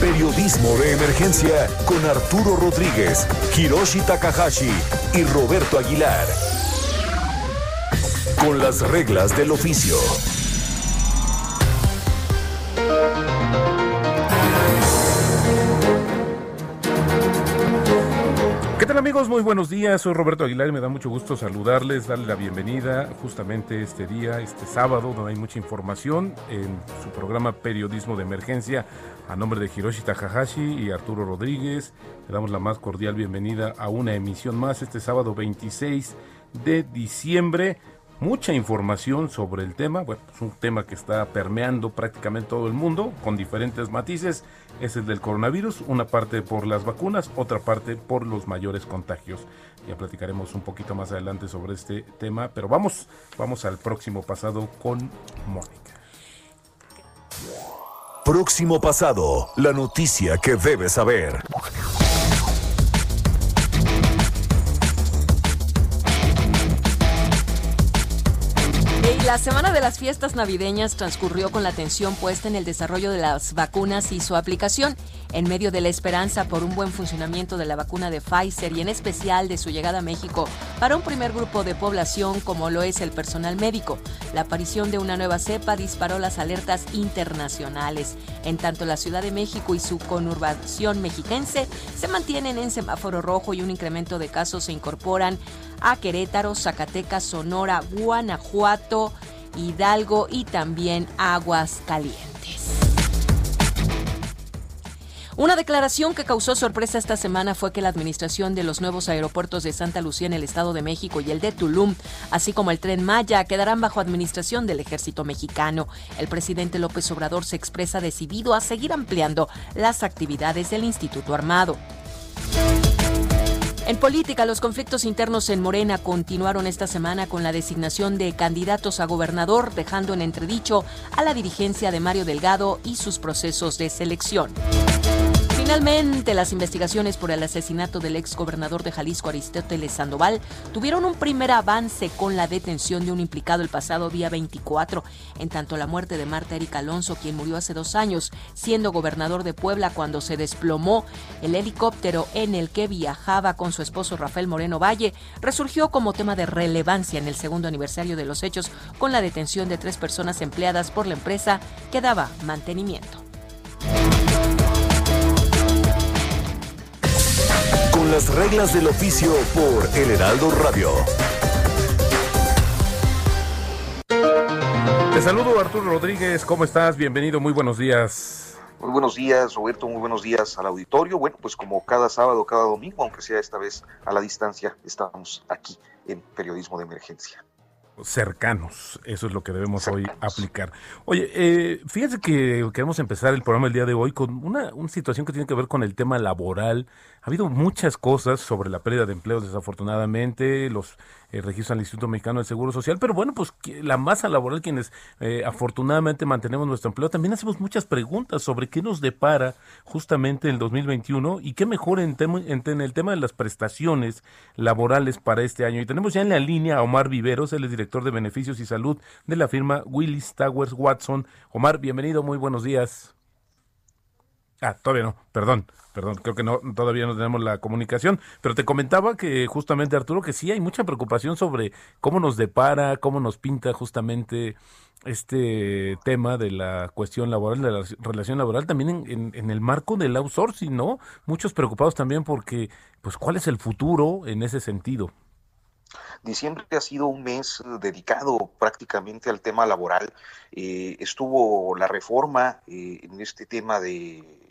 Periodismo de Emergencia con Arturo Rodríguez, Hiroshi Takahashi y Roberto Aguilar. Con las reglas del oficio. Tal amigos? Muy buenos días, soy Roberto Aguilar y me da mucho gusto saludarles, darle la bienvenida justamente este día, este sábado, donde hay mucha información en su programa Periodismo de Emergencia a nombre de Hiroshi Takahashi y Arturo Rodríguez. Le damos la más cordial bienvenida a una emisión más este sábado 26 de diciembre mucha información sobre el tema. Bueno, es un tema que está permeando prácticamente todo el mundo con diferentes matices. Es el del coronavirus, una parte por las vacunas, otra parte por los mayores contagios. Ya platicaremos un poquito más adelante sobre este tema, pero vamos, vamos al próximo pasado con Mónica. Próximo pasado, la noticia que debes saber. La semana de las fiestas navideñas transcurrió con la atención puesta en el desarrollo de las vacunas y su aplicación, en medio de la esperanza por un buen funcionamiento de la vacuna de Pfizer y en especial de su llegada a México para un primer grupo de población como lo es el personal médico. La aparición de una nueva cepa disparó las alertas internacionales. En tanto, la Ciudad de México y su conurbación mexiquense se mantienen en semáforo rojo y un incremento de casos se incorporan a Querétaro, Zacatecas, Sonora, Guanajuato, Hidalgo y también Aguascalientes. Una declaración que causó sorpresa esta semana fue que la administración de los nuevos aeropuertos de Santa Lucía en el Estado de México y el de Tulum, así como el tren Maya, quedarán bajo administración del ejército mexicano. El presidente López Obrador se expresa decidido a seguir ampliando las actividades del Instituto Armado. En política, los conflictos internos en Morena continuaron esta semana con la designación de candidatos a gobernador, dejando en entredicho a la dirigencia de Mario Delgado y sus procesos de selección. Finalmente, las investigaciones por el asesinato del ex gobernador de Jalisco, Aristóteles Sandoval, tuvieron un primer avance con la detención de un implicado el pasado día 24, en tanto la muerte de Marta Erika Alonso, quien murió hace dos años, siendo gobernador de Puebla cuando se desplomó el helicóptero en el que viajaba con su esposo Rafael Moreno Valle, resurgió como tema de relevancia en el segundo aniversario de los hechos con la detención de tres personas empleadas por la empresa que daba mantenimiento. Con las reglas del oficio por El Heraldo Radio. Te saludo Arturo Rodríguez, ¿cómo estás? Bienvenido, muy buenos días. Muy buenos días, Roberto, muy buenos días al auditorio. Bueno, pues como cada sábado, cada domingo, aunque sea esta vez a la distancia, estamos aquí en Periodismo de Emergencia cercanos. Eso es lo que debemos hoy aplicar. Oye, eh, fíjense que queremos empezar el programa el día de hoy con una, una situación que tiene que ver con el tema laboral. Ha habido muchas cosas sobre la pérdida de empleos, desafortunadamente, los eh, registros al Instituto Mexicano del Seguro Social, pero bueno, pues la masa laboral, quienes eh, afortunadamente mantenemos nuestro empleo, también hacemos muchas preguntas sobre qué nos depara justamente el 2021 y qué mejor en, en, el tema de las prestaciones laborales para este año. Y tenemos ya en la línea a Omar Viveros, él es director de beneficios y salud de la firma Willis Towers Watson. Omar, bienvenido, muy buenos días. Ah, todavía no, perdón perdón, creo que no todavía no tenemos la comunicación, pero te comentaba que justamente Arturo que sí hay mucha preocupación sobre cómo nos depara, cómo nos pinta justamente este tema de la cuestión laboral, de la relación laboral, también en, en, el marco del outsourcing, ¿no? Muchos preocupados también porque, pues, ¿cuál es el futuro en ese sentido? Diciembre ha sido un mes dedicado prácticamente al tema laboral. Eh, estuvo la reforma eh, en este tema de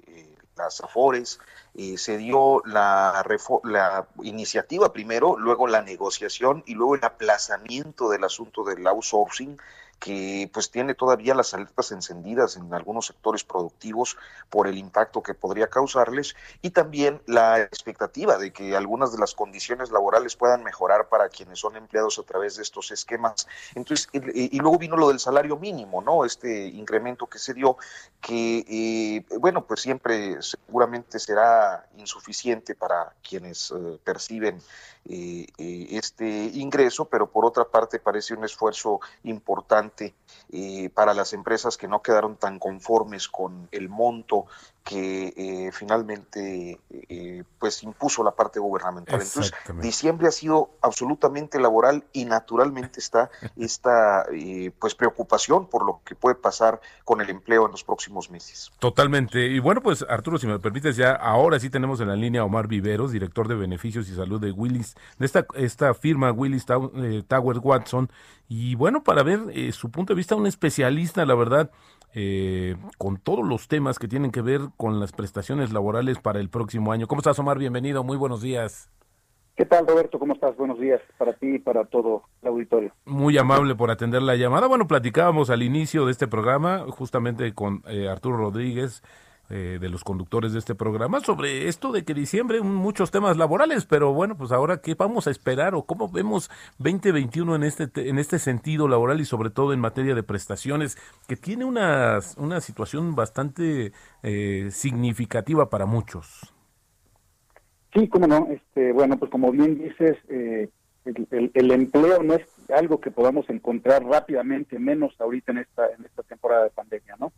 las AFORES, eh, se dio la, la iniciativa primero, luego la negociación y luego el aplazamiento del asunto del outsourcing que pues tiene todavía las alertas encendidas en algunos sectores productivos por el impacto que podría causarles y también la expectativa de que algunas de las condiciones laborales puedan mejorar para quienes son empleados a través de estos esquemas. Entonces, y, luego vino lo del salario mínimo, ¿no? Este incremento que se dio, que eh, bueno, pues siempre seguramente será insuficiente para quienes eh, perciben eh, este ingreso, pero por otra parte parece un esfuerzo importante para las empresas que no quedaron tan conformes con el monto que eh, finalmente eh, pues impuso la parte gubernamental. Entonces, diciembre ha sido absolutamente laboral y naturalmente está esta eh, pues preocupación por lo que puede pasar con el empleo en los próximos meses. Totalmente. Y bueno, pues Arturo, si me permites ya, ahora sí tenemos en la línea a Omar Viveros, director de beneficios y salud de Willis, de esta, esta firma Willis Tower Watson. Y bueno, para ver su punto de vista, un especialista, la verdad, eh, con todos los temas que tienen que ver con las prestaciones laborales para el próximo año. ¿Cómo estás, Omar? Bienvenido, muy buenos días. ¿Qué tal, Roberto? ¿Cómo estás? Buenos días para ti y para todo el auditorio. Muy amable por atender la llamada. Bueno, platicábamos al inicio de este programa justamente con eh, Arturo Rodríguez, eh, de los conductores de este programa sobre esto de que diciembre muchos temas laborales, pero bueno, pues ahora qué vamos a esperar o cómo vemos 2021 en este en este sentido laboral y sobre todo en materia de prestaciones que tiene una, una situación bastante eh, significativa para muchos. Sí, cómo no. Este, bueno, pues como bien dices, eh, el, el, empleo no es algo que podamos encontrar rápidamente, menos ahorita en esta en esta temporada de pandemia, ¿no?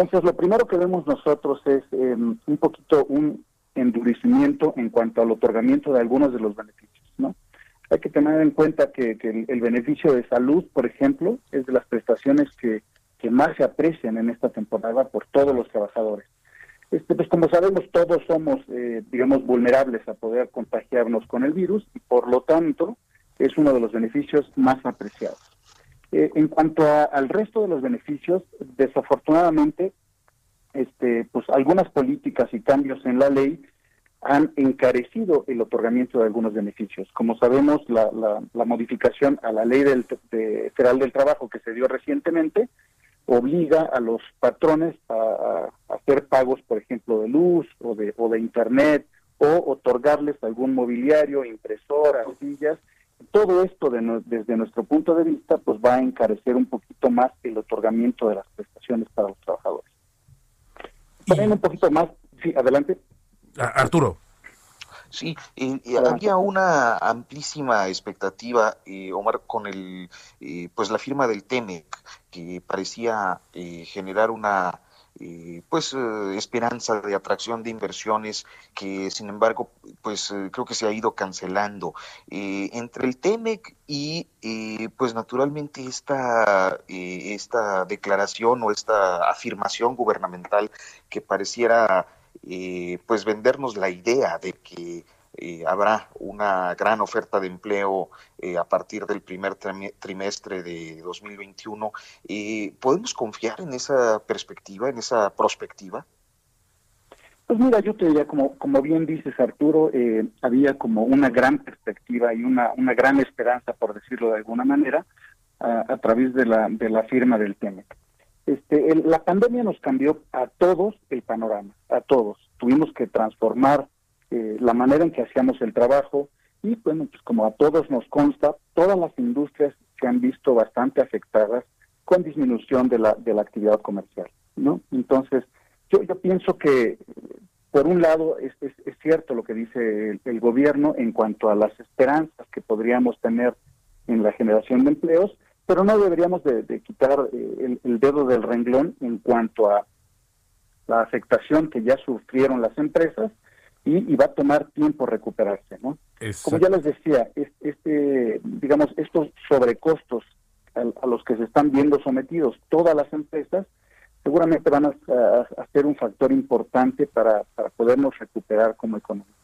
Entonces, lo primero que vemos nosotros es em, un poquito un endurecimiento en cuanto al otorgamiento de algunos de los beneficios, ¿no? Hay que tener en cuenta que, el, beneficio de salud, por ejemplo, es de las prestaciones que, más se aprecian en esta temporada por todos los trabajadores. Este, pues como sabemos, todos somos, eh, digamos, vulnerables a poder contagiarnos con el virus y por lo tanto es uno de los beneficios más apreciados. Eh, en cuanto al resto de los beneficios, desafortunadamente, este, pues algunas políticas y cambios en la ley han encarecido el otorgamiento de algunos beneficios. Como sabemos, la, la, modificación a la ley del, federal del trabajo que se dio recientemente obliga a los patrones a, hacer pagos, por ejemplo, de luz o de, o de internet o otorgarles algún mobiliario, impresoras, sillas, todo esto desde nuestro punto de vista pues va a encarecer un poquito más el otorgamiento de las prestaciones para los trabajadores. También un poquito más, sí, adelante. Arturo. Sí, había una amplísima expectativa, eh, Omar, con el, eh, pues la firma del TEMEC, que parecía eh, generar una pues eh, esperanza de atracción de inversiones que sin embargo pues eh, creo que se ha ido cancelando. Eh, entre el TEMEC y pues naturalmente esta esta declaración o esta afirmación gubernamental que pareciera pues vendernos la idea de que eh, habrá una gran oferta de empleo eh, a partir del primer trimestre de 2021. Eh, ¿Podemos confiar en esa perspectiva, en esa perspectiva? Pues mira, yo te diría, como, como bien dices Arturo, había como una gran perspectiva y una, una gran esperanza, por decirlo de alguna manera, a, través de la, de la firma del TEMEC. Este, la pandemia nos cambió a todos el panorama, a todos. Tuvimos que transformar eh, la manera en que hacíamos el trabajo y bueno, pues como a todos nos consta, todas las industrias se han visto bastante afectadas con disminución de la, de la actividad comercial, ¿no? Entonces, yo, yo pienso que, por un lado, es, es, cierto lo que dice el, gobierno en cuanto a las esperanzas que podríamos tener en la generación de empleos, pero no deberíamos de, quitar eh, el, dedo del renglón en cuanto a la afectación que ya sufrieron las empresas y, va a tomar tiempo recuperarse, ¿no? Como ya les decía, este, digamos, estos sobrecostos a, los que se están viendo sometidos todas las empresas, seguramente van a, ser un factor importante para, para podernos recuperar como economía.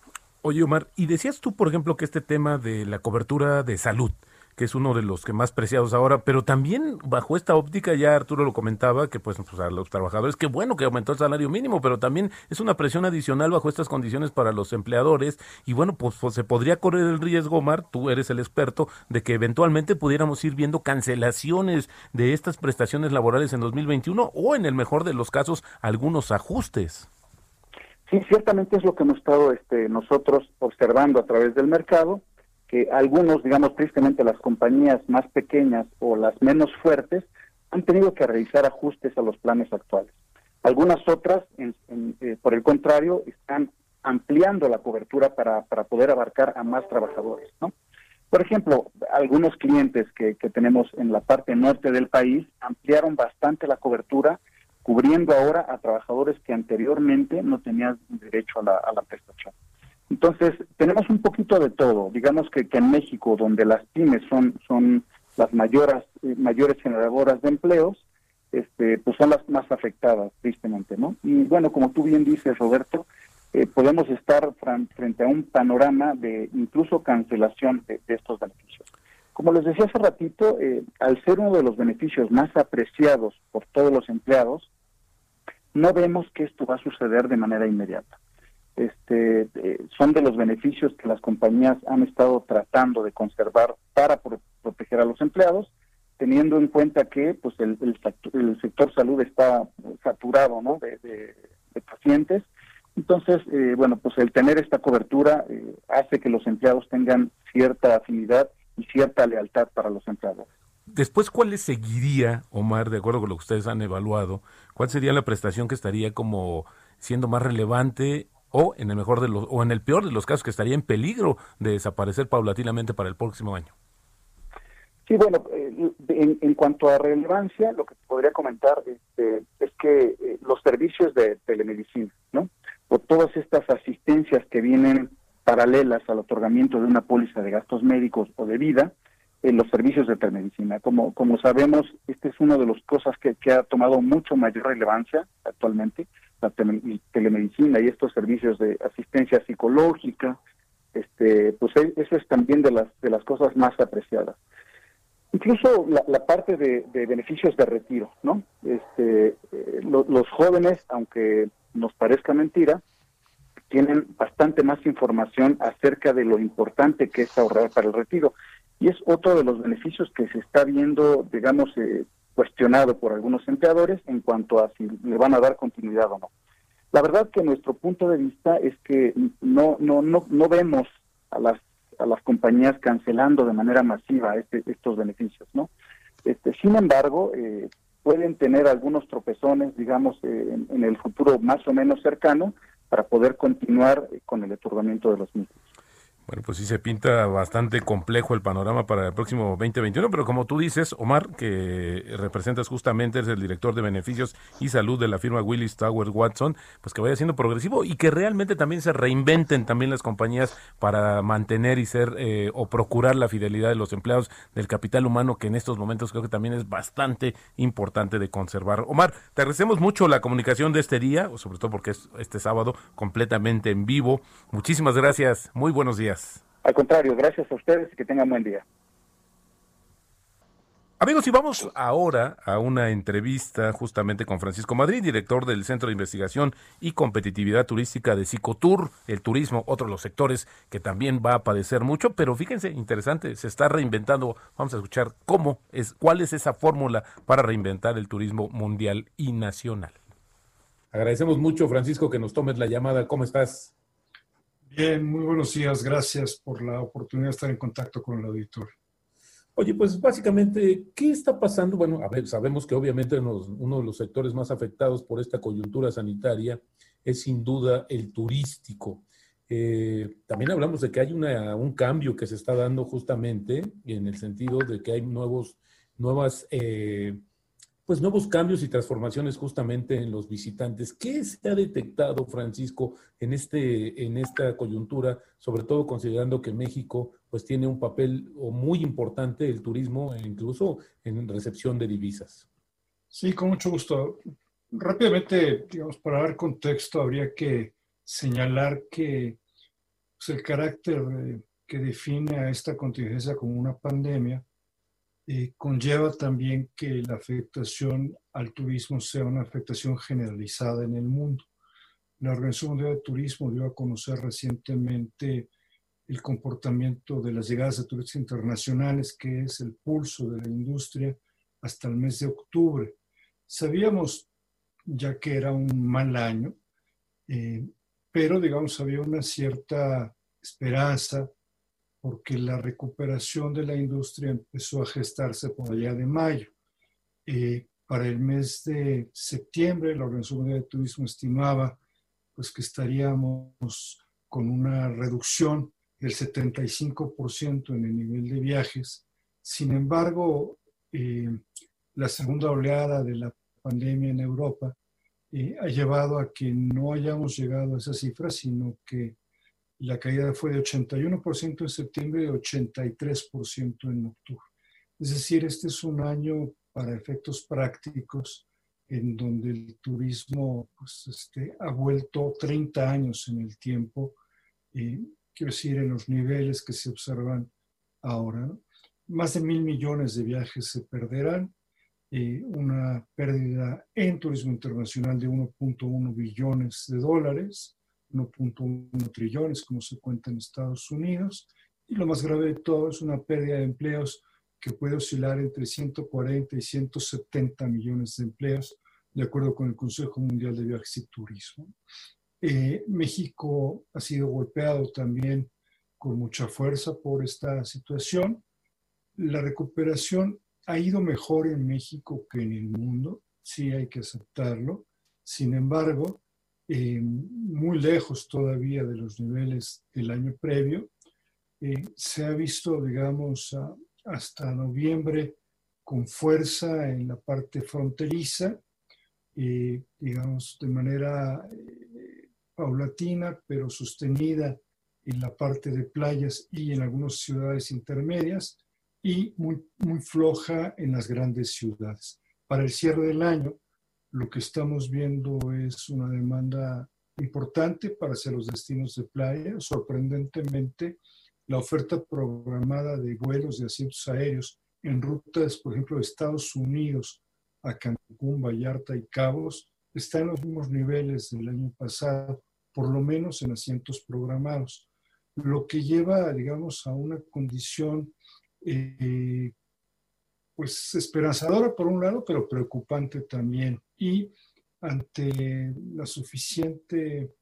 Oye, Omar, y decías tú, por ejemplo, que este tema de la cobertura de salud, que es uno de los que más preciados ahora, pero también bajo esta óptica, ya Arturo lo comentaba, que pues, pues, a los trabajadores, qué bueno que aumentó el salario mínimo, pero también es una presión adicional bajo estas condiciones para los empleadores y bueno, pues, pues se podría correr el riesgo, Omar, tú eres el experto, de que eventualmente pudiéramos ir viendo cancelaciones de estas prestaciones laborales en 2021 o en el mejor de los casos algunos ajustes. Sí, ciertamente es lo que hemos estado este, nosotros observando a través del mercado, que algunos, digamos tristemente las compañías más pequeñas o las menos fuertes, han tenido que realizar ajustes a los planes actuales. Algunas otras, eh, por el contrario, están ampliando la cobertura para, para poder abarcar a más trabajadores. ¿no? Por ejemplo, algunos clientes que, que tenemos en la parte norte del país ampliaron bastante la cobertura cubriendo ahora a trabajadores que anteriormente no tenían derecho a la, a la prestación. Entonces, tenemos un poquito de todo. Digamos que, que en México, donde las pymes son, son las mayores, eh, mayores generadoras de empleos, este, pues son las más afectadas, tristemente, ¿no? Y bueno, como tú bien dices, Roberto, eh, podemos estar frente a un panorama de incluso cancelación de, estos beneficios. Como les decía hace ratito, eh, al ser uno de los beneficios más apreciados por todos los empleados, no vemos que esto va a suceder de manera inmediata. Este, eh, son de los beneficios que las compañías han estado tratando de conservar para proteger a los empleados, teniendo en cuenta que pues el, el, sector salud está saturado ¿no? de, pacientes. Entonces, eh, bueno, pues el tener esta cobertura eh, hace que los empleados tengan cierta afinidad y cierta lealtad para los empleados. Después, ¿cuál le seguiría, Omar, de acuerdo con lo que ustedes han evaluado? ¿Cuál sería la prestación que estaría como siendo más relevante o en el mejor de los o en el peor de los casos que estaría en peligro de desaparecer paulatinamente para el próximo año? Sí, bueno, eh, en, cuanto a relevancia, lo que podría comentar este, es que eh, los servicios de telemedicina, ¿no? O todas estas asistencias que vienen paralelas al otorgamiento de una póliza de gastos médicos o de vida, en los servicios de telemedicina. Como, como sabemos, esta es una de las cosas que, ha tomado mucho mayor relevancia actualmente, la telemedicina y estos servicios de asistencia psicológica, este, pues e, eso es también de las, de las cosas más apreciadas. Incluso la, parte de, beneficios de retiro, ¿no? Este, eh, los jóvenes, aunque nos parezca mentira, tienen bastante más información acerca de lo importante que es ahorrar para el retiro. Y es otro de los beneficios que se está viendo, digamos, eh, cuestionado por algunos empleadores en cuanto a si le van a dar continuidad o no. La verdad que nuestro punto de vista es que no no no no vemos a las a las compañías cancelando de manera masiva este, estos beneficios, ¿no? Este, sin embargo, eh, pueden tener algunos tropezones, digamos, eh, en, el futuro más o menos cercano para poder continuar con el otorgamiento de los mismos. Bueno, pues sí se pinta bastante complejo el panorama para el próximo 2021, pero como tú dices, Omar, que representas justamente, es el director de beneficios y salud de la firma Willis Towers Watson, pues que vaya siendo progresivo y que realmente también se reinventen también las compañías para mantener y ser eh, o procurar la fidelidad de los empleados del capital humano, que en estos momentos creo que también es bastante importante de conservar. Omar, te agradecemos mucho la comunicación de este día, sobre todo porque es este sábado completamente en vivo. Muchísimas gracias, muy buenos días. Al contrario, gracias a ustedes y que tengan buen día. Amigos, y vamos ahora a una entrevista justamente con Francisco Madrid, director del Centro de Investigación y Competitividad Turística de Cicotur, el turismo, otro de los sectores que también va a padecer mucho, pero fíjense, interesante, se está reinventando, vamos a escuchar cómo es, cuál es esa fórmula para reinventar el turismo mundial y nacional. Agradecemos mucho, Francisco, que nos tomes la llamada. ¿Cómo estás? Bien, muy buenos días. Gracias por la oportunidad de estar en contacto con el auditor. Oye, pues básicamente, ¿qué está pasando? Bueno, a ver, sabemos que obviamente uno de los sectores más afectados por esta coyuntura sanitaria es sin duda el turístico. Eh, también hablamos de que hay un cambio que se está dando justamente en el sentido de que hay nuevos, nuevas eh, pues nuevos cambios y transformaciones justamente en los visitantes. ¿Qué se ha detectado, Francisco, en este en esta coyuntura, sobre todo considerando que México pues tiene un papel muy importante el turismo e incluso en recepción de divisas? Sí, con mucho gusto. Rápidamente, digamos, para dar contexto, habría que señalar que pues, el carácter que define a esta contingencia como una pandemia, eh, conlleva también que la afectación al turismo sea una afectación generalizada en el mundo. La Organización Mundial de Turismo dio a conocer recientemente el comportamiento de las llegadas de turistas internacionales, que es el pulso de la industria hasta el mes de octubre. Sabíamos ya que era un mal año, eh, pero digamos había una cierta esperanza porque la recuperación de la industria empezó a gestarse por allá de mayo. Eh, para el mes de septiembre, la Organización Mundial de Turismo estimaba pues, que estaríamos con una reducción del 75% en el nivel de viajes. Sin embargo, eh, la segunda oleada de la pandemia en Europa eh, ha llevado a que no hayamos llegado a esa cifra, sino que la caída fue de 81% en septiembre y 83% en octubre. Es decir, este es un año para efectos prácticos en donde el turismo pues, este, ha vuelto 30 años en el tiempo, eh, quiero decir, en los niveles que se observan ahora. Más de mil millones de viajes se perderán, eh, una pérdida en turismo internacional de 1.1 billones de dólares, 1.1 trillones como se cuenta en Estados Unidos. Y lo más grave de todo es una pérdida de empleos que puede oscilar entre 140 y 170 millones de empleos, de acuerdo con el Consejo Mundial de Viajes y Turismo. Eh, México ha sido golpeado también con mucha fuerza por esta situación. La recuperación ha ido mejor en México que en el mundo, sí hay que aceptarlo. Sin embargo, eh, muy lejos todavía de los niveles del año previo. Eh, se ha visto, digamos, hasta noviembre con fuerza en la parte fronteriza, eh, digamos, de manera paulatina, pero sostenida en la parte de playas y en algunas ciudades intermedias, y muy, muy floja en las grandes ciudades. Para el cierre del año, lo que estamos viendo es una demanda importante para hacer los destinos de playa. Sorprendentemente, la oferta programada de vuelos de asientos aéreos en rutas, por ejemplo, de Estados Unidos a Cancún, Vallarta y Cabos, está en los mismos niveles del año pasado, por lo menos en asientos programados, lo que lleva, digamos, a una condición eh, pues esperanzadora por un lado, pero preocupante también. Y ante la suficiente,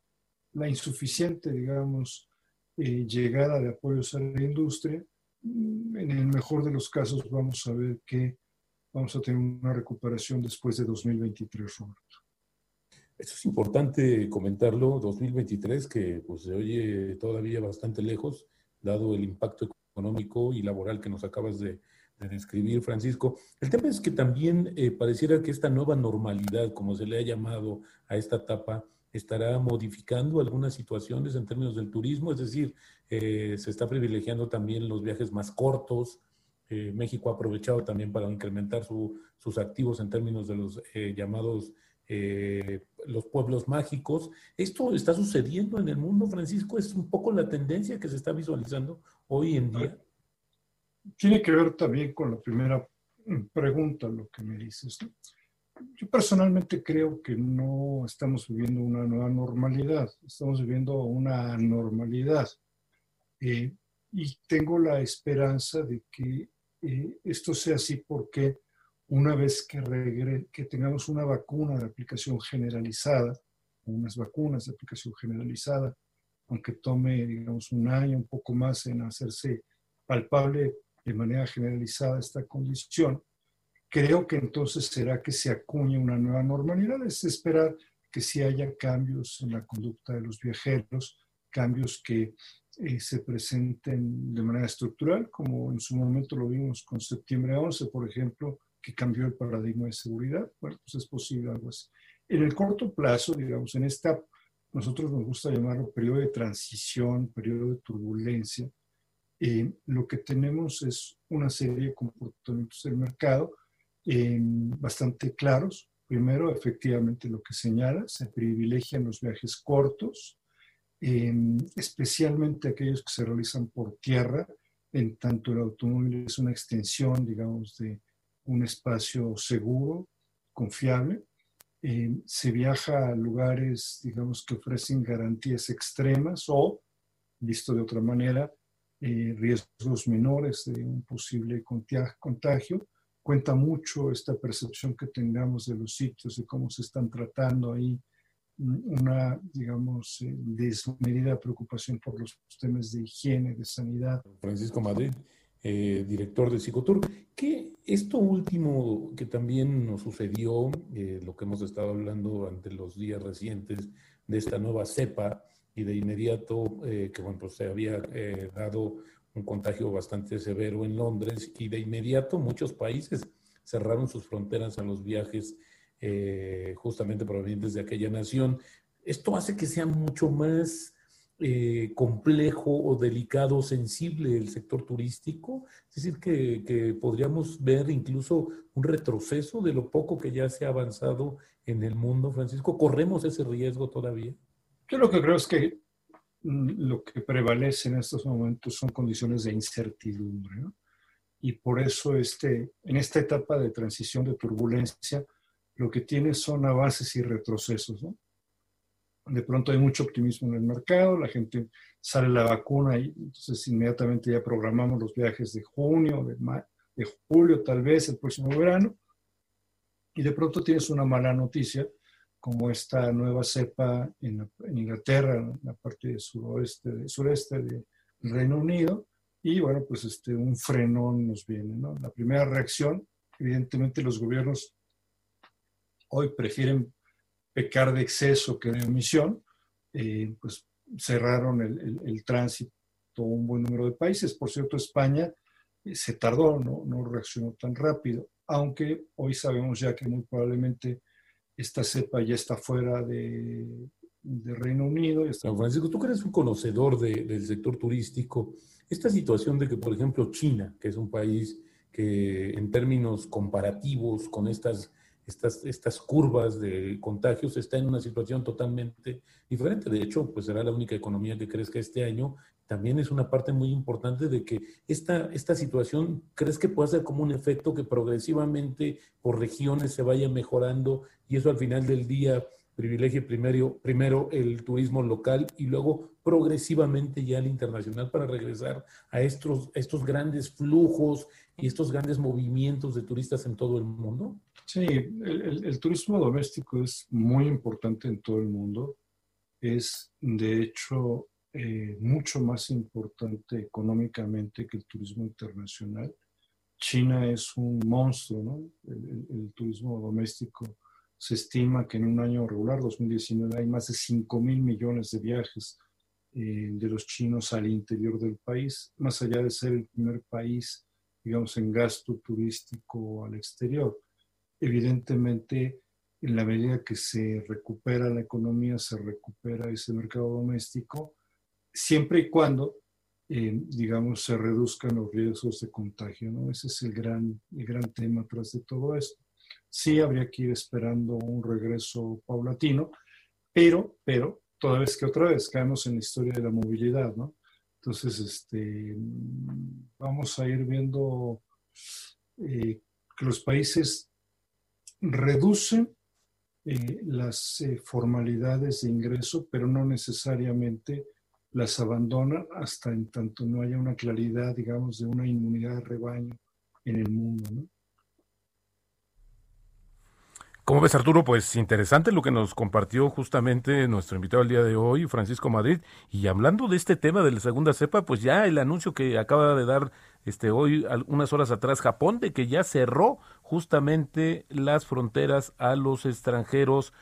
la insuficiente, digamos, eh, llegada de apoyos a la industria, mm, en el mejor de los casos vamos a ver que vamos a tener una recuperación después de 2023, Roberto. Eso es importante comentarlo, 2023, que pues se oye todavía bastante lejos, dado el impacto económico y laboral que nos acabas de, de describir, Francisco. El tema es que también eh, pareciera que esta nueva normalidad, como se le ha llamado a esta etapa, estará modificando algunas situaciones en términos del turismo, es decir, eh, se está privilegiando también los viajes más cortos. Eh, México ha aprovechado también para incrementar sus activos en términos de los llamados los pueblos mágicos. ¿Esto está sucediendo en el mundo, Francisco? ¿Es un poco la tendencia que se está visualizando hoy en día? Tiene que ver también con la primera pregunta, lo que me dices. Yo personalmente creo que no estamos viviendo una nueva normalidad, estamos viviendo una anormalidad. Eh, y tengo la esperanza de que eh, esto sea así porque una vez que, regre que tengamos una vacuna de aplicación generalizada, unas vacunas de aplicación generalizada, aunque tome, digamos, un año, un poco más en hacerse palpable de manera generalizada esta condición, creo que entonces será que se acuñe una nueva normalidad, es esperar que si haya cambios en la conducta de los viajeros, cambios que eh, se presenten de manera estructural, como en su momento lo vimos con septiembre 11, por ejemplo, que cambió el paradigma de seguridad. Bueno, pues es posible algo así. En el corto plazo, digamos, en esta, nosotros nos gusta llamarlo periodo de transición, periodo de turbulencia, eh, lo que tenemos es una serie de comportamientos del mercado eh, bastante claros. Primero, efectivamente, lo que señala, se privilegian los viajes cortos. em, especialmente aquellos que se realizan por tierra, en tanto el automóvil es una extensión, digamos, de un espacio seguro, confiable. Em, se viaja a lugares, digamos, que ofrecen garantías extremas o, visto de otra manera, eh, riesgos menores de un posible contagio. Cuenta mucho esta percepción que tengamos de los sitios, de cómo se están tratando ahí una, digamos, eh, desmedida preocupación por los temas de higiene, de sanidad. Francisco Madrid, eh, director de Psicotur, que esto último que también nos sucedió, eh, lo que hemos estado hablando ante los días recientes de esta nueva cepa y de inmediato que bueno, pues se había dado un contagio bastante severo en Londres y de inmediato muchos países cerraron sus fronteras a los viajes eh, justamente provenientes de aquella nación. Esto hace que sea mucho más eh, complejo o delicado, sensible el sector turístico. Es decir, que, podríamos ver incluso un retroceso de lo poco que ya se ha avanzado en el mundo, Francisco. ¿Corremos ese riesgo todavía? Yo lo que creo es que mm, lo que prevalece en estos momentos son condiciones de incertidumbre. Y por eso este, en esta etapa de transición de turbulencia, lo que tiene son avances y retrocesos. ¿no? De pronto hay mucho optimismo en el mercado, la gente sale la vacuna y entonces inmediatamente ya programamos los viajes de junio, de, de julio, tal vez el próximo verano, y de pronto tienes una mala noticia como esta nueva cepa en, Inglaterra, en la parte suroeste, sureste del Reino Unido, y bueno, pues este, un frenón nos viene. La primera reacción, evidentemente los gobiernos hoy prefieren pecar de exceso que de omisión, eh, pues cerraron el, tránsito a un buen número de países. Por cierto, España eh, se tardó, ¿no? no reaccionó tan rápido, aunque hoy sabemos ya que muy probablemente esta cepa ya está fuera de, Reino Unido. San Francisco, tú que eres un conocedor del sector turístico, esta situación de que, por ejemplo, China, que es un país que en términos comparativos con estas estas, estas curvas de contagios está en una situación totalmente diferente. De hecho, pues será la única economía que crezca este año. También es una parte muy importante de que esta, esta situación, ¿crees que puede ser como un efecto que progresivamente por regiones se vaya mejorando y eso al final del día privilegie primero, primero el turismo local y luego progresivamente ya el internacional para regresar a estos, estos grandes flujos y estos grandes movimientos de turistas en todo el mundo? Sí, el, turismo doméstico es muy importante en todo el mundo. Es, de hecho, eh, mucho más importante económicamente que el turismo internacional. China es un monstruo, ¿no? El, turismo doméstico se estima que en un año regular, 2019, hay más de 5 mil millones de viajes eh, de los chinos al interior del país, más allá de ser el primer país, digamos, en gasto turístico al exterior evidentemente en la medida que se recupera la economía, se recupera ese mercado doméstico, siempre y cuando, eh, digamos, se reduzcan los riesgos de contagio. ¿no? Ese es el gran, el gran tema tras de todo esto. Sí habría que ir esperando un regreso paulatino, pero, pero, toda vez que otra vez caemos en la historia de la movilidad, ¿no? Entonces, este, vamos a ir viendo eh, que los países reducen eh, las formalidades de ingreso, pero no necesariamente las abandonan hasta en tanto no haya una claridad, digamos, de una inmunidad de rebaño en el mundo. ¿no? ¿Cómo ves, Arturo? Pues interesante lo que nos compartió justamente nuestro invitado el día de hoy, Francisco Madrid. Y hablando de este tema de la segunda cepa, pues ya el anuncio que acaba de dar este hoy, unas horas atrás, Japón, de que ya cerró justamente las fronteras a los extranjeros,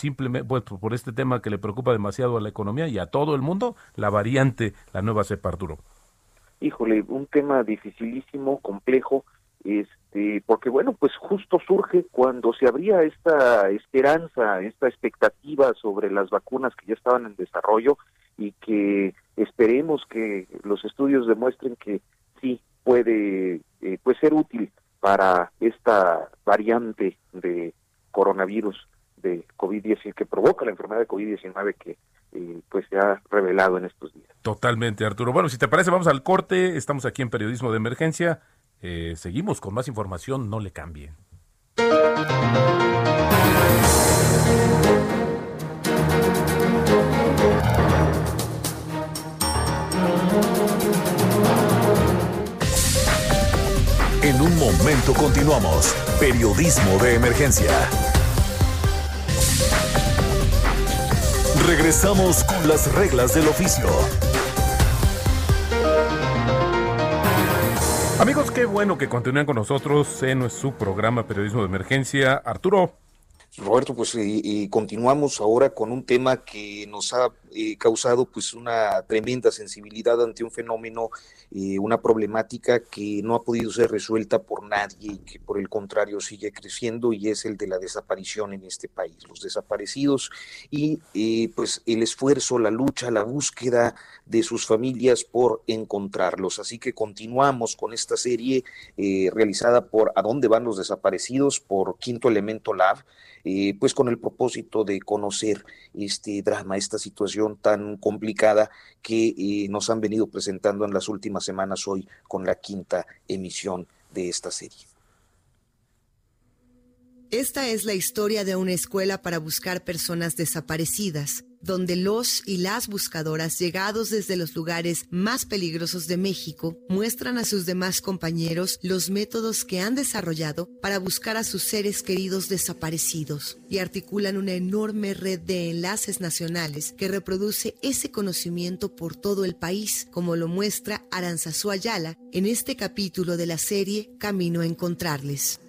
simplemente pues, por este tema que le preocupa demasiado a la economía y a todo el mundo, la variante, la nueva cepa, Arturo. Híjole, un tema dificilísimo, complejo este, porque bueno, pues justo surge cuando se abría esta esperanza, esta expectativa sobre las vacunas que ya estaban en desarrollo y que esperemos que los estudios demuestren que sí puede eh, pues ser útil para esta variante de coronavirus de COVID-19 que provoca la enfermedad de COVID-19 que eh, pues se ha revelado en estos días. Totalmente, Arturo. Bueno, si te parece, vamos al corte. Estamos aquí en Periodismo de Emergencia. Eh, seguimos con más información, no le cambien. En un momento continuamos. Periodismo de emergencia. Regresamos con las reglas del oficio. Amigos, qué bueno que continúen con nosotros en su programa Periodismo de Emergencia. Arturo. Roberto, pues continuamos ahora con un tema que nos ha eh, causado pues una tremenda sensibilidad ante un fenómeno, eh, una problemática que no ha podido ser resuelta por nadie y que por el contrario sigue creciendo y es el de la desaparición en este país, los desaparecidos y eh, pues el esfuerzo, la lucha, la búsqueda de sus familias por encontrarlos. Así que continuamos con esta serie realizada por ¿A dónde van los desaparecidos? por Quinto Elemento Lab. Eh, pues con el propósito de conocer este drama, esta situación tan complicada que eh, nos han venido presentando en las últimas semanas hoy con la quinta emisión de esta serie. Esta es la historia de una escuela para buscar personas desaparecidas donde los y las buscadoras llegados desde los lugares más peligrosos de México muestran a sus demás compañeros los métodos que han desarrollado para buscar a sus seres queridos desaparecidos y articulan una enorme red de enlaces nacionales que reproduce ese conocimiento por todo el país, como lo muestra Aranzazú Ayala en este capítulo de la serie Camino a encontrarles.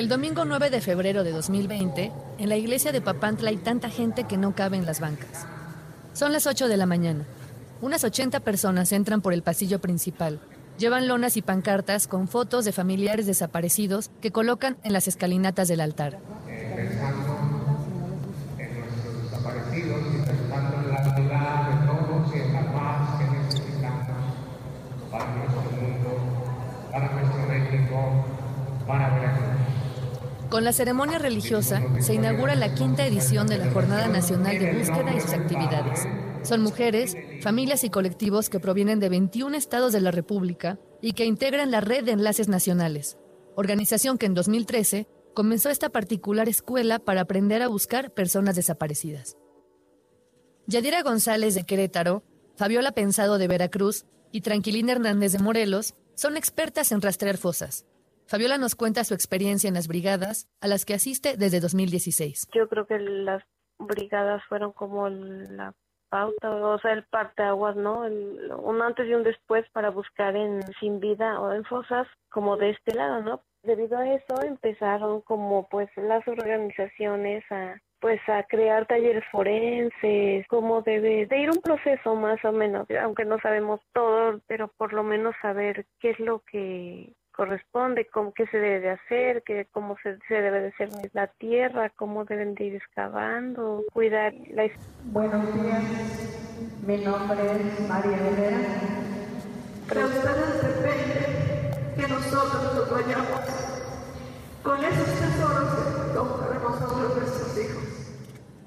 El domingo 9 de febrero de 2020, en la iglesia de Papantla hay tanta gente que no cabe en las bancas. Son las 8 de la mañana. Unas 80 personas entran por el pasillo principal. Llevan lonas y pancartas con fotos de familiares desaparecidos que colocan en las escalinatas del altar. Pensando en nuestros desaparecidos y pensando en la ayuda de todos y en la paz que necesitamos para nuestro mundo, para nuestro México, para Veracruz. Con la ceremonia religiosa se inaugura la quinta edición de la Jornada Nacional de Búsqueda y sus actividades. Son mujeres, familias y colectivos que provienen de 21 estados de la República y que integran la Red de Enlaces Nacionales, organización que en 2013 comenzó esta particular escuela para aprender a buscar personas desaparecidas. Yadira González de Querétaro, Fabiola Pensado de Veracruz y Tranquilina Hernández de Morelos son expertas en rastrear fosas. Fabiola nos cuenta su experiencia en las brigadas a las que asiste desde 2016. Yo creo que las brigadas fueron como la pauta, o sea, el parteaguas, ¿no? un antes y un después para buscar en sin vida o en fosas como de este lado, ¿no? Debido a eso empezaron como pues las organizaciones a pues a crear talleres forenses, cómo debe de ir un proceso más o menos, aunque no sabemos todo, pero por lo menos saber qué es lo que corresponde, cómo, qué se debe de hacer, qué, cómo se, debe de hacer la tierra, cómo deben de ir excavando, cuidar la... Buenos días, mi nombre es María Herrera. Pero ustedes depende que nosotros nos vayamos con esos tesoros que nosotros nuestros hijos.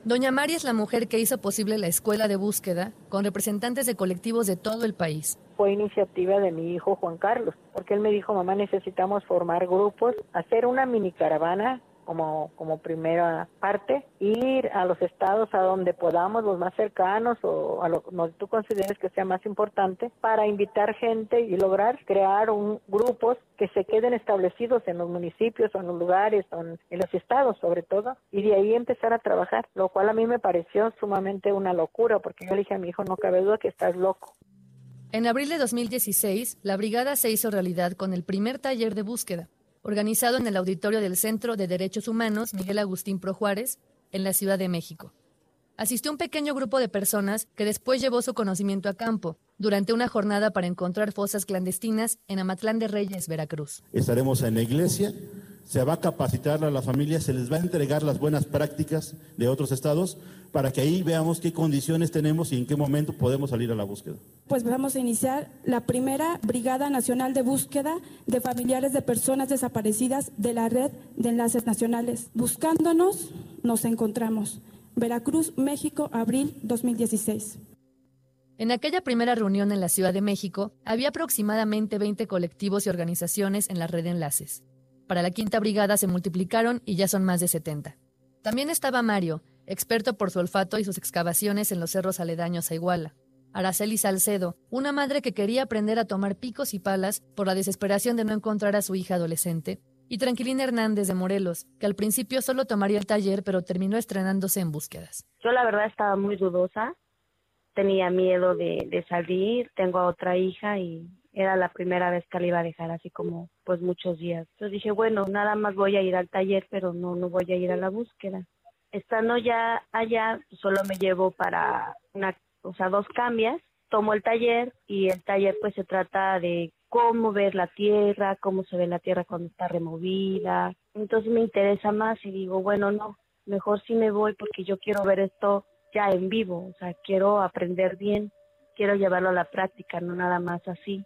Doña María es la mujer que hizo posible la escuela de búsqueda con representantes de colectivos de todo el país. Fue iniciativa de mi hijo Juan Carlos, porque él me dijo, mamá, necesitamos formar grupos, hacer una mini caravana como, como primera parte, ir a los estados a donde podamos, los más cercanos o a lo que tú consideres que sea más importante, para invitar gente y lograr crear un, grupos que se queden establecidos en los municipios o en los lugares o en, en los estados sobre todo, y de ahí empezar a trabajar, lo cual a mí me pareció sumamente una locura, porque yo le dije a mi hijo, no cabe duda que estás loco. En abril de 2016, la brigada se hizo realidad con el primer taller de búsqueda organizado en el auditorio del Centro de Derechos Humanos Miguel Agustín Pro Juárez, en la Ciudad de México. Asistió un pequeño grupo de personas que después llevó su conocimiento a campo durante una jornada para encontrar fosas clandestinas en Amatlán de Reyes, Veracruz. Estaremos en la iglesia se va a capacitar a las familias, se les va a entregar las buenas prácticas de otros estados para que ahí veamos qué condiciones tenemos y en qué momento podemos salir a la búsqueda. Pues vamos a iniciar la primera Brigada Nacional de Búsqueda de Familiares de Personas Desaparecidas de la Red de Enlaces Nacionales. Buscándonos, nos encontramos. Veracruz, México, abril 2016. En aquella primera reunión en la Ciudad de México, había aproximadamente 20 colectivos y organizaciones en la red de enlaces. Para la quinta brigada se multiplicaron y ya son más de 70. También estaba Mario, experto por su olfato y sus excavaciones en los cerros aledaños a Iguala. Araceli Salcedo, una madre que quería aprender a tomar picos y palas por la desesperación de no encontrar a su hija adolescente. Y Tranquilina Hernández de Morelos, que al principio solo tomaría el taller, pero terminó estrenándose en búsquedas. Yo la verdad estaba muy dudosa, tenía miedo de, salir, tengo a otra hija y era la primera vez que la iba a dejar así como pues muchos días. Entonces dije, bueno, nada más voy a ir al taller, pero no, no voy a ir a la búsqueda estando ya allá, solo me llevo para una, o sea, dos cambias, tomo el taller y el taller pues se trata de cómo ver la tierra, cómo se ve la tierra cuando está removida. Entonces me interesa más y digo, bueno, no, mejor sí me voy porque yo quiero ver esto ya en vivo, o sea, quiero aprender bien, quiero llevarlo a la práctica, no nada más así.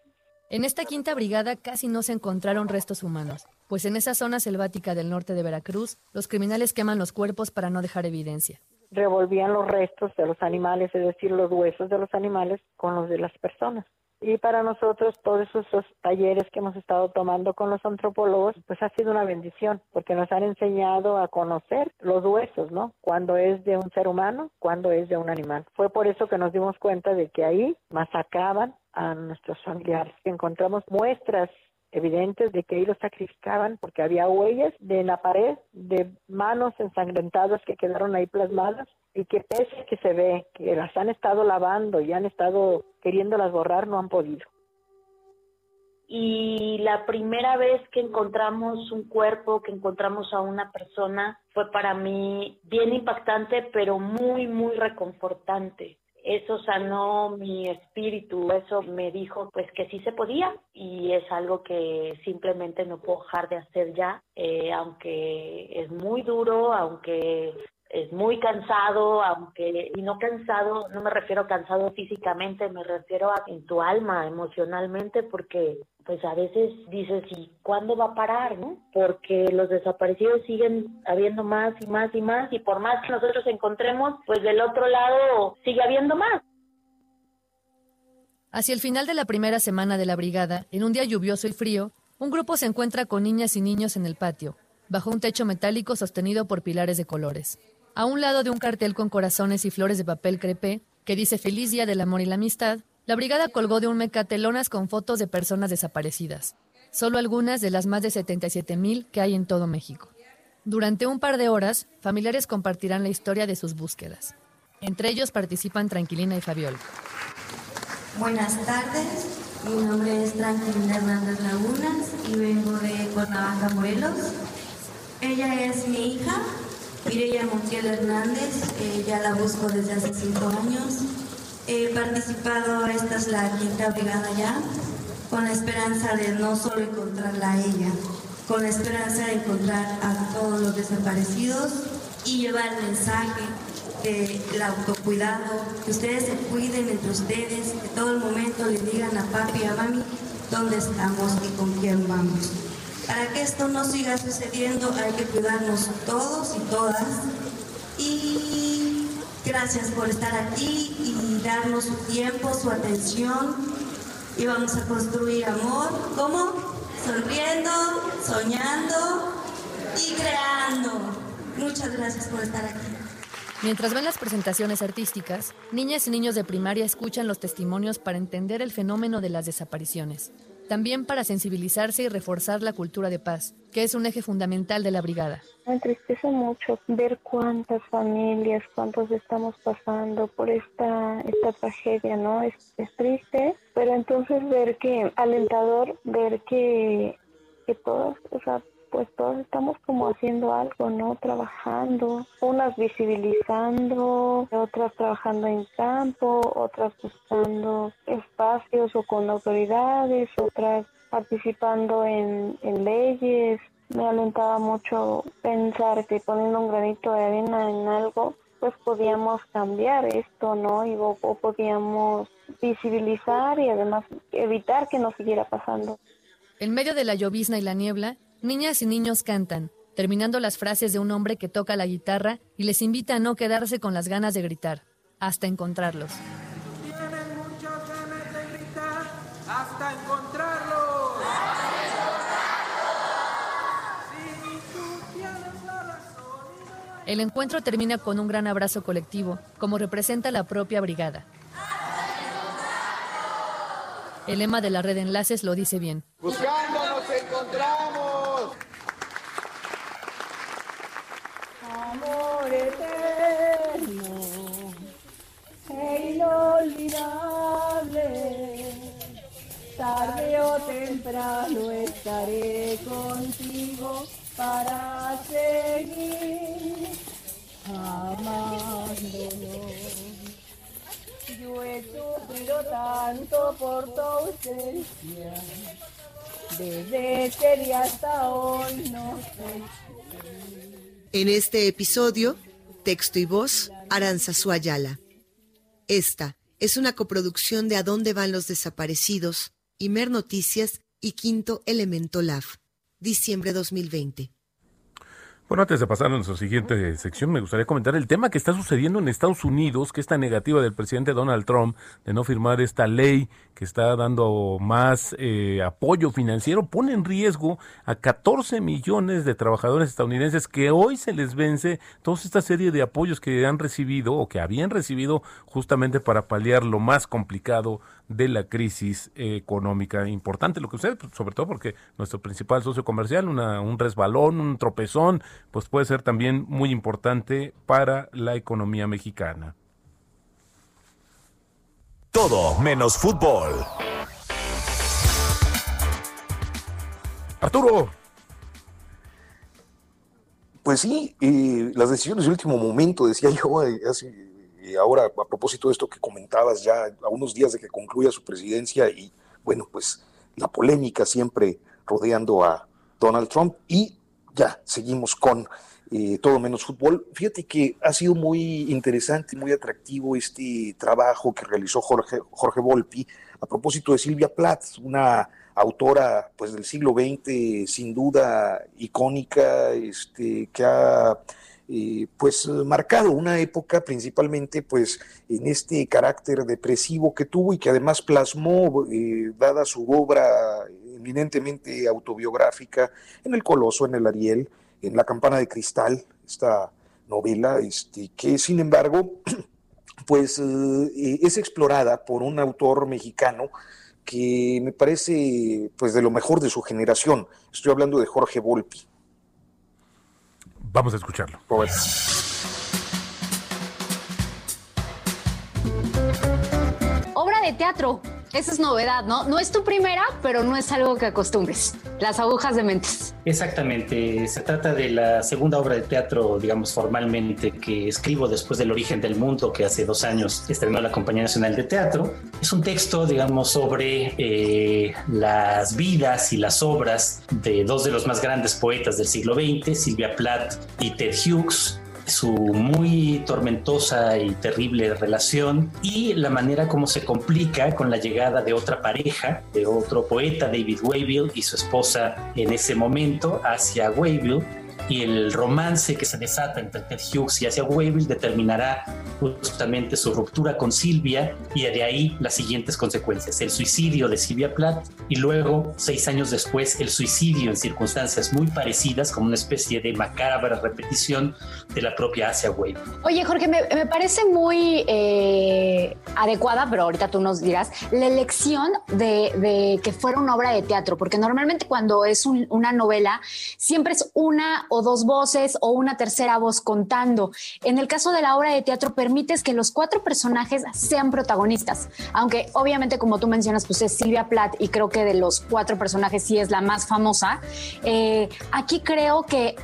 En esta quinta brigada casi no se encontraron restos humanos, pues en esa zona selvática del norte de Veracruz, los criminales queman los cuerpos para no dejar evidencia. Revolvían los restos de los animales, es decir, los huesos de los animales con los de las personas. Y para nosotros todos esos talleres que hemos estado tomando con los antropólogos, pues ha sido una bendición, porque nos han enseñado a conocer los huesos, ¿no? Cuando es de un ser humano, cuando es de un animal. Fue por eso que nos dimos cuenta de que ahí masacraban a nuestros familiares. Encontramos muestras evidentes de que ahí los sacrificaban porque había huellas de la pared de manos ensangrentadas que quedaron ahí plasmadas y que pese que se ve que las han estado lavando y han estado queriéndolas borrar, no han podido. Y la primera vez que encontramos un cuerpo, que encontramos a una persona, fue para mí bien impactante, pero muy, muy reconfortante eso sanó mi espíritu, eso me dijo pues que sí se podía y es algo que simplemente no puedo dejar de hacer ya, eh, aunque es muy duro, aunque es muy cansado, aunque, y no cansado, no me refiero cansado físicamente, me refiero a en tu alma, emocionalmente, porque pues a veces dices, ¿y cuándo va a parar, no? Porque los desaparecidos siguen habiendo más y más y más, y por más que nosotros encontremos, pues del otro lado sigue habiendo más. Hacia el final de la primera semana de la brigada, en un día lluvioso y frío, un grupo se encuentra con niñas y niños en el patio, bajo un techo metálico sostenido por pilares de colores. A un lado de un cartel con corazones y flores de papel crepé que dice Feliz Día del Amor y la Amistad, la brigada colgó de un mecatelonas con fotos de personas desaparecidas, solo algunas de las más de 77 mil que hay en todo México. Durante un par de horas, familiares compartirán la historia de sus búsquedas. Entre ellos participan Tranquilina y Fabiola. Buenas tardes, mi nombre es Tranquilina Hernández Lagunas y vengo de Cuernavaca, Morelos. Ella es mi hija, Mireya Montiel Hernández, eh, ya la busco desde hace cinco años. He participado, esta es la quinta brigada ya, con la esperanza de no solo encontrarla a ella, con la esperanza de encontrar a todos los desaparecidos y llevar el mensaje del autocuidado, que ustedes se cuiden entre ustedes, que todo el momento le digan a papi y a mami dónde estamos y con quién vamos. Para que esto no siga sucediendo hay que cuidarnos todos y todas. Y gracias por estar aquí y darnos su tiempo, su atención. Y vamos a construir amor. ¿Cómo? Sonriendo, soñando y creando. Muchas gracias por estar aquí. Mientras ven las presentaciones artísticas, niñas y niños de primaria escuchan los testimonios para entender el fenómeno de las desapariciones también para sensibilizarse y reforzar la cultura de paz, que es un eje fundamental de la brigada. Me entristece mucho ver cuántas familias, cuántos estamos pasando por esta, esta tragedia, ¿no? Es, es triste, pero entonces ver que, alentador, ver que, que todos, o sea, pues todos estamos como haciendo algo, ¿no? Trabajando, unas visibilizando, otras trabajando en campo, otras buscando espacios o con autoridades, otras participando en, en leyes, me alentaba mucho pensar que poniendo un granito de arena en algo, pues podíamos cambiar esto, ¿no? Y o, o podíamos visibilizar y además evitar que nos siguiera pasando. En medio de la llovizna y la niebla, niñas y niños cantan, terminando las frases de un hombre que toca la guitarra y les invita a no quedarse con las ganas de gritar, hasta encontrarlos. hasta encontrarlo. El encuentro termina con un gran abrazo colectivo, como representa la propia brigada. El lema de la red de enlaces lo dice bien. Buscando nos temprano estaré contigo para seguir amándonos. Yo he sufrido tanto por tu ausencia, desde ese día hasta hoy no sé. En este episodio, texto y voz, Aranzazú Ayala. Esta es una coproducción de A dónde van los desaparecidos, Imer Noticias y Quinto Elemento Lab. Diciembre 2020. Bueno, antes de pasar a nuestra siguiente sección, me gustaría comentar el tema que está sucediendo en Estados Unidos, que esta negativa del presidente Donald Trump de no firmar esta ley que está dando más eh, apoyo financiero, pone en riesgo a 14 millones de trabajadores estadounidenses que hoy se les vence toda esta serie de apoyos que han recibido o que habían recibido justamente para paliar lo más complicado de la crisis económica. Importante, lo que sucede, pues, sobre todo porque nuestro principal socio comercial, una, un resbalón, un tropezón, pues puede ser también muy importante para la economía mexicana. Todo menos fútbol. Arturo. Pues sí, eh, las decisiones de último momento, decía yo, eh, hace, eh, ahora a propósito de esto que comentabas ya a unos días de que concluya su presidencia y bueno, pues la polémica siempre rodeando a Donald Trump y ya seguimos con eh, todo menos fútbol. Fíjate que ha sido muy interesante, muy atractivo este trabajo que realizó Jorge, Jorge Volpi a propósito de Silvia Plath, una autora pues del siglo XX sin duda icónica, este, que ha eh, pues marcado una época principalmente pues en este carácter depresivo que tuvo y que además plasmó, eh, dada su obra eminentemente autobiográfica, en El Coloso, en El Ariel, en La Campana de Cristal, esta novela, este, que sin embargo, pues eh, es explorada por un autor mexicano que me parece pues de lo mejor de su generación. Estoy hablando de Jorge Volpi. Vamos a escucharlo. Obra de teatro. Esa es novedad, ¿no? No es tu primera, pero no es algo que acostumbres. Las agujas de mentes. Exactamente. Se trata de la segunda obra de teatro, digamos, formalmente, que escribo después del origen del mundo, que hace dos años estrenó la Compañía Nacional de Teatro. Es un texto, digamos, sobre eh, las vidas y las obras de dos de los más grandes poetas del siglo XX, Silvia Plath y Ted Hughes su muy tormentosa y terrible relación y la manera como se complica con la llegada de otra pareja, de otro poeta, David Wayville, y su esposa en ese momento hacia Wayville y el romance que se desata entre Ted Hughes y hacia Wayville determinará justamente su ruptura con Silvia y de ahí las siguientes consecuencias, el suicidio de Silvia Plath y luego, seis años después, el suicidio en circunstancias muy parecidas como una especie de macabra repetición de la propia Asia Wayville. Oye, Jorge, me, me parece muy eh, adecuada, pero ahorita tú nos dirás, la elección de, de, que fuera una obra de teatro, porque normalmente cuando es un, una novela, siempre es una o dos voces o una tercera voz contando. En el caso de la obra de teatro, permites que los cuatro personajes sean protagonistas, aunque obviamente como tú mencionas, pues es Silvia Plath y creo que de los cuatro personajes sí es la más famosa. Eh, aquí creo que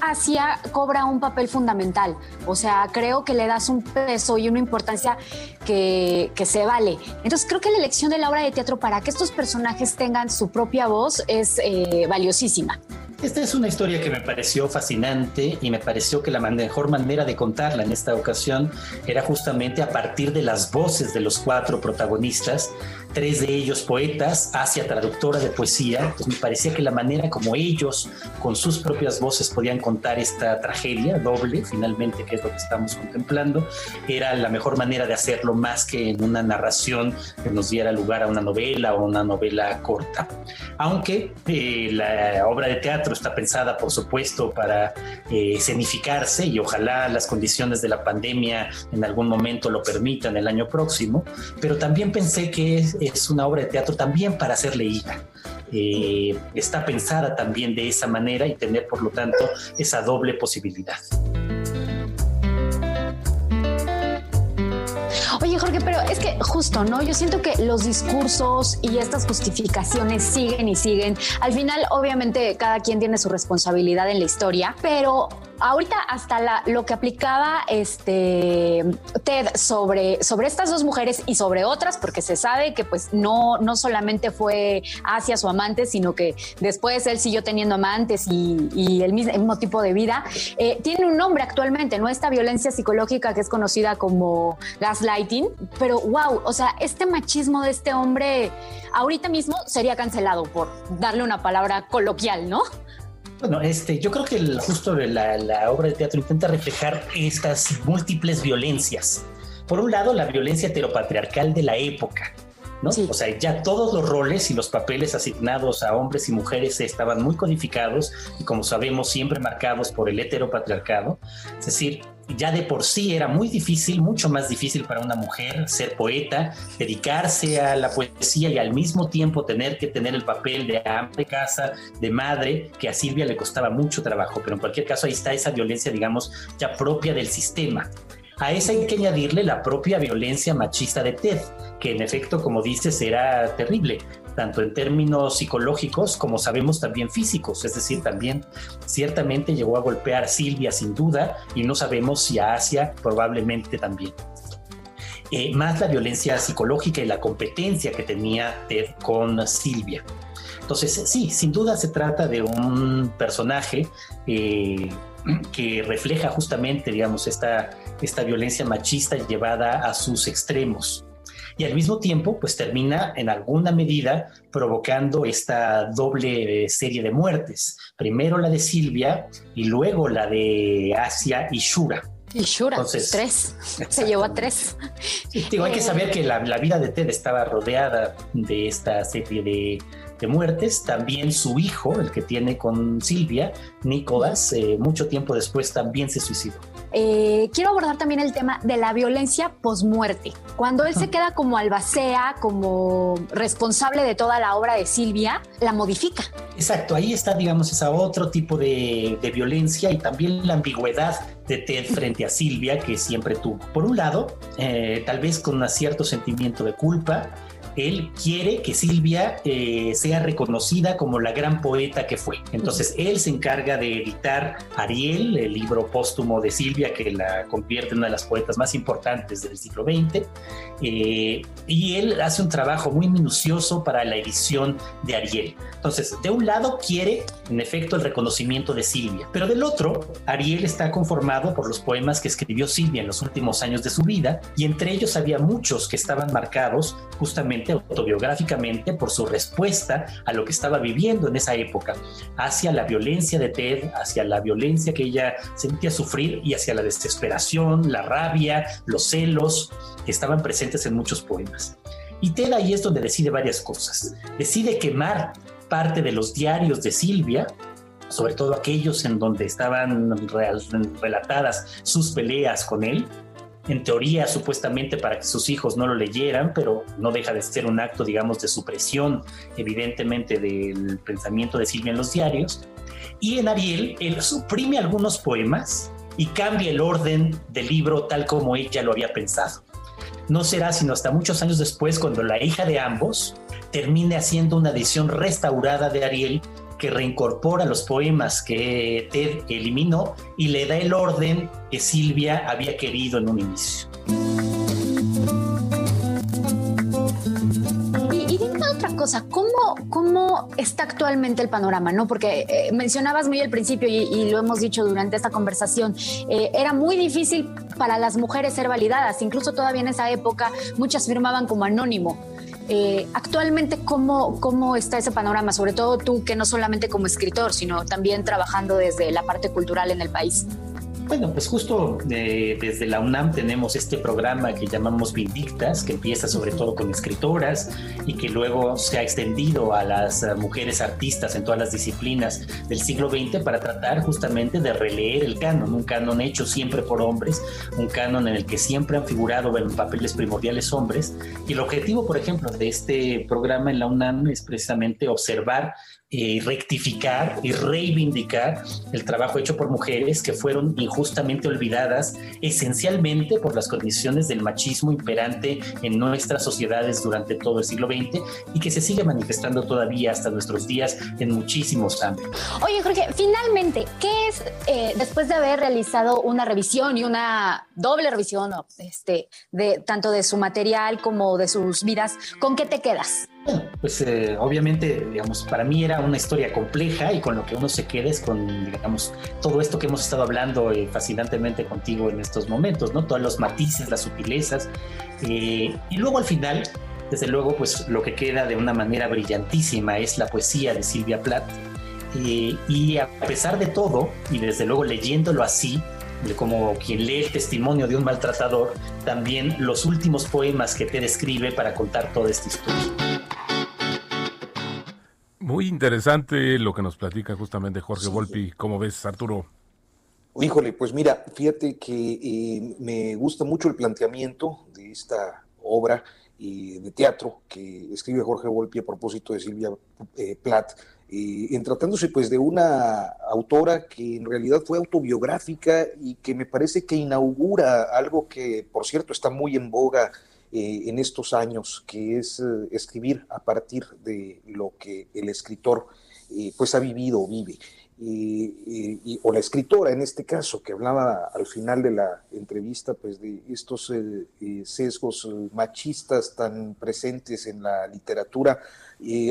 Asia cobra un papel fundamental. O sea, creo que le das un peso y una importancia que, que, se vale. Entonces, creo que la elección de la obra de teatro para que estos personajes tengan su propia voz es eh, valiosísima. Esta es una historia que me pareció fascinante y me pareció que la mejor manera de contarla en esta ocasión era justamente a partir de las voces de los cuatro protagonistas, tres de ellos poetas, Asia traductora de poesía, pues me parecía que la manera como ellos con sus propias voces podían contar esta tragedia doble, finalmente, que es lo que estamos contemplando, era la mejor manera de hacerlo más que en una narración que nos diera lugar a una novela o una novela corta. Aunque eh, la obra de teatro está pensada, por supuesto, para eh, escenificarse y ojalá las condiciones de la pandemia en algún momento lo permitan el año próximo, pero también pensé que es, una obra de teatro también para ser leída. Eh, está pensada también de esa manera y tener, por lo tanto, esa doble posibilidad. Pero es que justo, ¿no? Yo siento que los discursos y estas justificaciones siguen y siguen. Al final, obviamente, cada quien tiene su responsabilidad en la historia, pero ahorita hasta lo que aplicaba este Ted sobre, sobre estas dos mujeres y sobre otras, porque se sabe que pues no, no solamente fue hacia su amante, sino que después él siguió teniendo amantes y, el, mismo, tipo de vida, eh, tiene un nombre actualmente, ¿no? Esta violencia psicológica que es conocida como gaslighting, pero wow, o sea, este machismo de este hombre ahorita mismo sería cancelado por darle una palabra coloquial, ¿no? Bueno, este, yo creo que el, justo la, la obra de teatro intenta reflejar estas múltiples violencias. Por un lado, la violencia heteropatriarcal de la época, ¿no? O sea, ya todos los roles y los papeles asignados a hombres y mujeres estaban muy codificados y como sabemos siempre marcados por el heteropatriarcado. Es decir, ya de por sí era muy difícil, mucho más difícil para una mujer ser poeta, dedicarse a la poesía y al mismo tiempo tener que tener el papel de ama de casa, de madre, que a Silvia le costaba mucho trabajo, pero en cualquier caso ahí está esa violencia, digamos, ya propia del sistema. A esa hay que añadirle la propia violencia machista de Ted, que en efecto, como dices, era terrible tanto en términos psicológicos como sabemos también físicos, es decir, también ciertamente llegó a golpear a Silvia sin duda y no sabemos si a Asia probablemente también. Eh, más la violencia psicológica y la competencia que tenía Ted con Silvia. Entonces, sí, sin duda se trata de un personaje eh, que refleja justamente, digamos, esta, esta violencia machista llevada a sus extremos y al mismo tiempo pues termina en alguna medida provocando esta doble eh, serie de muertes. Primero la de Silvia y luego la de Asia y Shura. Y Shura, tres. Se llevó a tres. digo, hay que saber que la, vida de Ted estaba rodeada de esta serie de, muertes. También su hijo, el que tiene con Silvia, Nicolás, eh, mucho tiempo después también se suicidó. Eh, quiero abordar también el tema de la violencia posmuerte. Cuando él se queda como albacea, como responsable de toda la obra de Silvia, la modifica. Exacto, ahí está, digamos, esa otro tipo de, violencia y también la ambigüedad de Ted frente a Silvia que siempre tuvo. Por un lado, eh, tal vez con un cierto sentimiento de culpa, él quiere que Silvia eh, sea reconocida como la gran poeta que fue. Entonces, él se encarga de editar Ariel, el libro póstumo de Silvia, que la convierte en una de las poetas más importantes del siglo XX. Eh, y él hace un trabajo muy minucioso para la edición de Ariel. Entonces, de un lado quiere, en efecto, el reconocimiento de Silvia, pero del otro, Ariel está conformado por los poemas que escribió Silvia en los últimos años de su vida, y entre ellos había muchos que estaban marcados justamente autobiográficamente por su respuesta a lo que estaba viviendo en esa época, hacia la violencia de Ted, hacia la violencia que ella sentía sufrir y hacia la desesperación, la rabia, los celos que estaban presentes en muchos poemas. Y Ted ahí es donde decide varias cosas. Decide quemar parte de los diarios de Silvia, sobre todo aquellos en donde estaban relatadas sus peleas con él, en teoría supuestamente para que sus hijos no lo leyeran, pero no deja de ser un acto, digamos, de supresión, evidentemente, del pensamiento de Silvia en los diarios. Y en Ariel, él suprime algunos poemas y cambia el orden del libro tal como ella lo había pensado. No será sino hasta muchos años después cuando la hija de ambos termine haciendo una edición restaurada de Ariel que reincorpora los poemas que Ted eliminó y le da el orden que Silvia había querido en un inicio. Y, dime otra cosa, ¿cómo, cómo está actualmente el panorama? ¿no? Porque eh, mencionabas muy al principio y, lo hemos dicho durante esta conversación, eh, era muy difícil para las mujeres ser validadas, incluso todavía en esa época muchas firmaban como anónimo. Eh, actualmente, ¿cómo, ¿cómo está ese panorama? Sobre todo tú, que no solamente como escritor, sino también trabajando desde la parte cultural en el país. Bueno, pues justo eh, desde la UNAM tenemos este programa que llamamos Vindictas, que empieza sobre todo con escritoras y que luego se ha extendido a las eh, mujeres artistas en todas las disciplinas del siglo XX para tratar justamente de releer el canon, un canon hecho siempre por hombres, un canon en el que siempre han figurado en papeles primordiales hombres. Y el objetivo, por ejemplo, de este programa en la UNAM es precisamente observar y rectificar y reivindicar el trabajo hecho por mujeres que fueron injustamente olvidadas esencialmente por las condiciones del machismo imperante en nuestras sociedades durante todo el siglo XX y que se sigue manifestando todavía hasta nuestros días en muchísimos ámbitos. Oye Jorge, finalmente, ¿qué es eh, después de haber realizado una revisión y una doble revisión este, de tanto de su material como de sus vidas, con qué te quedas? Pues eh, obviamente, digamos, para mí era una historia compleja y con lo que uno se queda es con, digamos, todo esto que hemos estado hablando eh, fascinantemente contigo en estos momentos, ¿no? Todos los matices, las sutilezas. Eh, y luego al final, desde luego, pues lo que queda de una manera brillantísima es la poesía de Silvia Plath. y a pesar de todo, y desde luego leyéndolo así, como quien lee el testimonio de un maltratador, también los últimos poemas que te describe para contar toda esta historia. Muy interesante lo que nos platica justamente Jorge Volpi. ¿Cómo ves, Arturo? Híjole, pues mira, fíjate que eh, me gusta mucho el planteamiento de esta obra eh, de teatro que escribe Jorge Volpi a propósito de Silvia eh, Plath, en tratándose pues de una autora que en realidad fue autobiográfica y que me parece que inaugura algo que, por cierto, está muy en boga eh, en estos años, que es eh, escribir a partir de lo que el escritor eh, pues ha vivido o vive. o la escritora en este caso, que hablaba al final de la entrevista pues de estos sesgos machistas tan presentes en la literatura.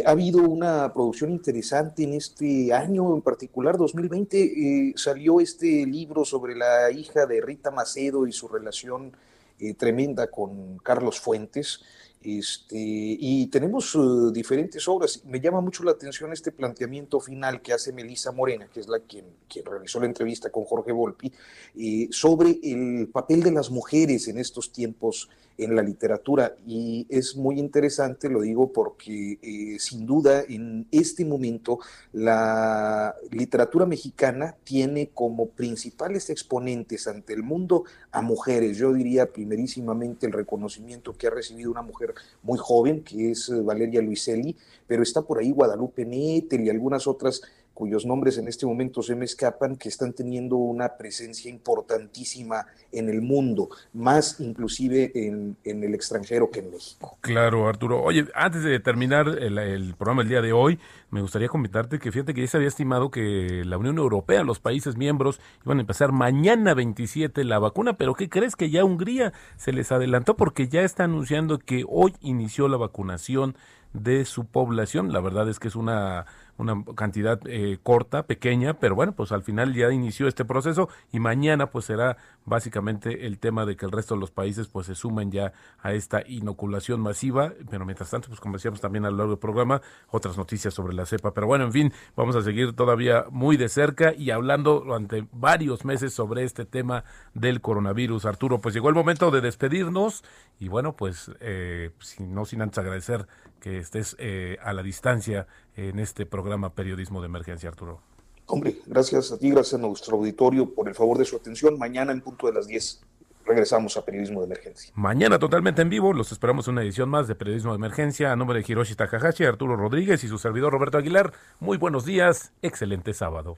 ha habido una producción interesante en este año, en particular 2020, salió este libro sobre la hija de Rita Macedo y su relación eh, tremenda con Carlos Fuentes. Este, y tenemos uh, diferentes obras. Me llama mucho la atención este planteamiento final que hace Melisa Morena, que es la quien, quien realizó la entrevista con Jorge Volpi, eh, sobre el papel de las mujeres en estos tiempos en la literatura y es muy interesante, lo digo porque eh, sin duda en este momento la literatura mexicana tiene como principales exponentes ante el mundo a mujeres. Yo diría primerísimamente el reconocimiento que ha recibido una mujer muy joven, que es eh, Valeria Luiselli, pero está por ahí Guadalupe Nettel y algunas otras cuyos nombres en este momento se me escapan, que están teniendo una presencia importantísima en el mundo, más inclusive en, el extranjero que en México. Claro, Arturo. Oye, antes de terminar el, programa el día de hoy, me gustaría comentarte que fíjate que ya se había estimado que la Unión Europea, los países miembros, iban a empezar mañana 27 la vacuna, pero ¿qué crees que ya Hungría se les adelantó porque ya está anunciando que hoy inició la vacunación de su población? La verdad es que es una una cantidad eh, corta, pequeña, pero bueno, pues al final ya inició este proceso y mañana pues será básicamente el tema de que el resto de los países pues se sumen ya a esta inoculación masiva, pero mientras tanto pues como decíamos también a lo largo del programa otras noticias sobre la cepa, pero bueno, en fin, vamos a seguir todavía muy de cerca y hablando durante varios meses sobre este tema del coronavirus. Arturo, pues llegó el momento de despedirnos y bueno, pues eh, si no sin antes agradecer que estés eh, a la distancia en este programa Periodismo de Emergencia, Arturo. Hombre, gracias a ti, gracias a nuestro auditorio por el favor de su atención. Mañana en punto de las 10 regresamos a Periodismo de Emergencia. Mañana totalmente en vivo, los esperamos en una edición más de Periodismo de Emergencia a nombre de Hiroshi Takahashi, Arturo Rodríguez y su servidor Roberto Aguilar. Muy buenos días, excelente sábado.